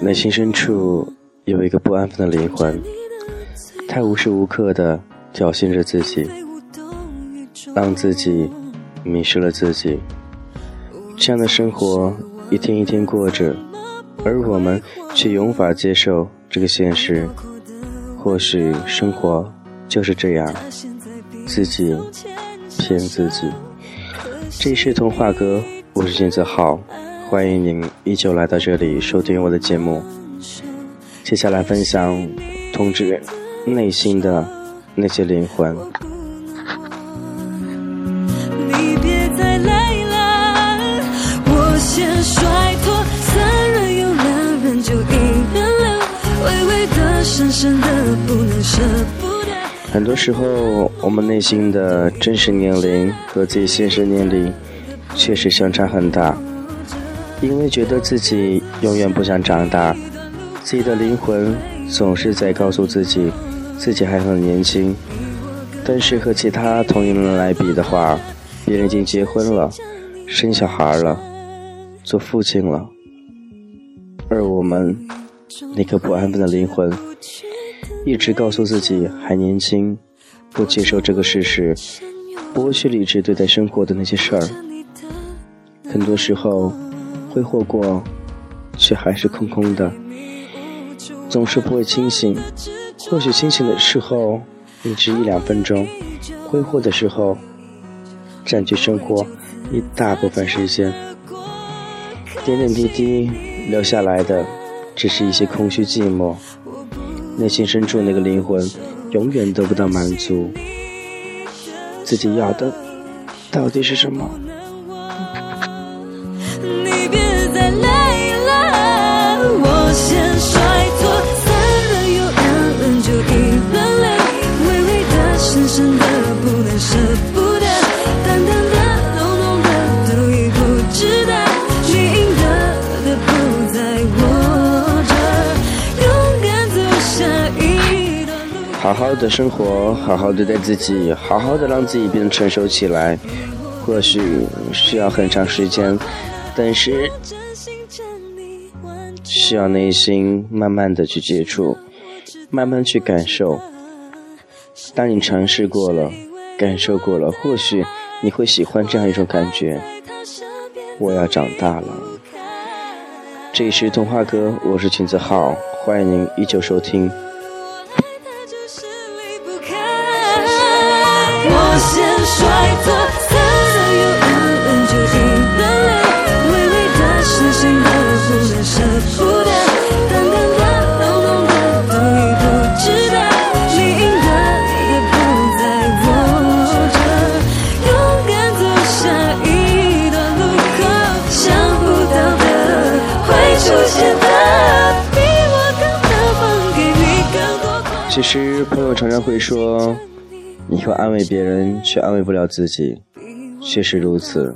内心深处有一个不安分的灵魂，他无时无刻的侥幸着自己，让自己迷失了自己。这样的生活一天一天过着，而我们却无法接受这个现实。或许生活就是这样，自己骗自己。这是童话歌，我是金泽浩，欢迎您依旧来到这里收听我的节目。接下来分享通知内心的那些灵魂。很多时候，我们内心的真实年龄和自己现实年龄确实相差很大，因为觉得自己永远不想长大，自己的灵魂总是在告诉自己，自己还很年轻。但是和其他同龄人来比的话，别人已经结婚了，生小孩了，做父亲了，而我们那颗不安分的灵魂。一直告诉自己还年轻，不接受这个事实，不去理智对待生活的那些事儿。很多时候，挥霍过，却还是空空的，总是不会清醒。或许清醒的时候，也只一两分钟；挥霍的时候，占据生活一大部分时间。点点滴滴留下来的，只是一些空虚寂寞。内心深处那个灵魂，永远得不到满足。自己要的到底是什么？好好的生活，好好对待自己，好好的让自己变得成熟起来。或许需要很长时间，但是需要内心慢慢的去接触，慢慢去感受。当你尝试过了，感受过了，或许你会喜欢这样一种感觉。我要长大了。这里是童话哥，我是秦子浩，欢迎您依旧收听。其实，朋友常常会说，你会安慰别人，却安慰不了自己。确实如此。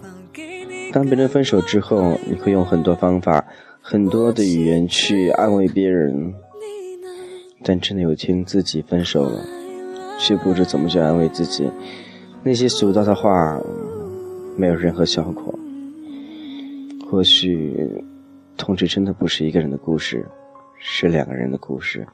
当别人分手之后，你会用很多方法、很多的语言去安慰别人，但真的有天自己分手了，却不知怎么去安慰自己。那些俗套的话，没有任何效果。或许，同志真的不是一个人的故事，是两个人的故事。